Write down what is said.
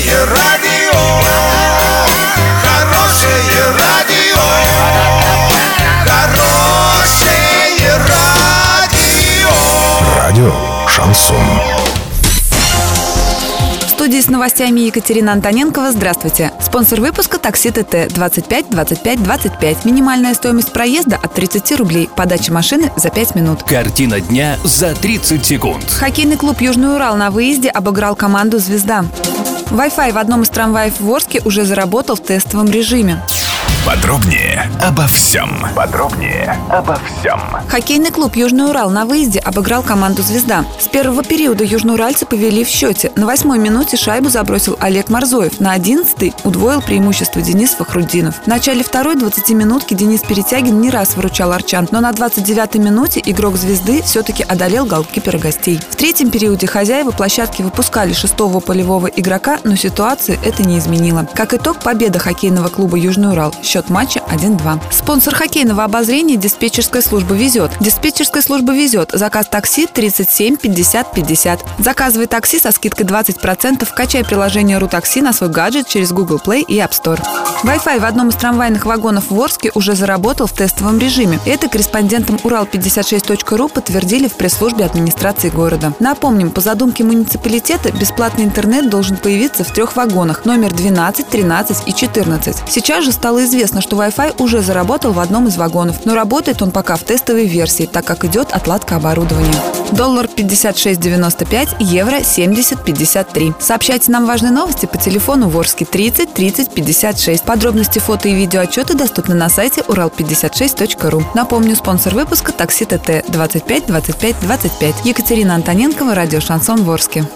Хорошее радио, хорошее радио, хорошее радио. Радио «Шансон». В студии с новостями Екатерина Антоненкова. Здравствуйте. Спонсор выпуска такси ТТ 25 25 25. Минимальная стоимость проезда от 30 рублей. Подача машины за 5 минут. Картина дня за 30 секунд. Хоккейный клуб «Южный Урал» на выезде обыграл команду «Звезда». Wi-Fi в одном из трамваев в Орске уже заработал в тестовом режиме. Подробнее обо всем. Подробнее обо всем. Хоккейный клуб «Южный Урал» на выезде обыграл команду «Звезда». С первого периода южноуральцы повели в счете. На восьмой минуте шайбу забросил Олег Марзоев. На одиннадцатой удвоил преимущество Денис Фахрудинов. В начале второй 20-минутки Денис Перетягин не раз выручал арчан, но на 29-й минуте игрок «Звезды» все-таки одолел голкипера гостей. В третьем периоде хозяева площадки выпускали шестого полевого игрока, но ситуации это не изменило. Как итог, победа хоккейного клуба «Южный Урал». Счет матча 1-2. Спонсор хоккейного обозрения диспетчерская служба «Везет». Диспетчерская служба «Везет». Заказ такси 37 50 50. Заказывай такси со скидкой 20%. Качай приложение «Рутакси» на свой гаджет через Google Play и App Store. Wi-Fi в одном из трамвайных вагонов в Орске уже заработал в тестовом режиме. Это корреспондентам Урал56.ру подтвердили в пресс-службе администрации города. Напомним, по задумке муниципалитета бесплатный интернет должен появиться в трех вагонах номер 12, 13 и 14. Сейчас же стало известно, что Wi-Fi уже заработал в одном из вагонов, но работает он пока в тестовой версии, так как идет отладка оборудования. Доллар 56.95, евро 70.53. Сообщайте нам важные новости по телефону Ворске 30 30 56. Подробности фото и видео отчеты доступны на сайте урал56.ру. Напомню, спонсор выпуска такси ТТ 25 25 25. Екатерина Антоненкова, радио Шансон Ворске.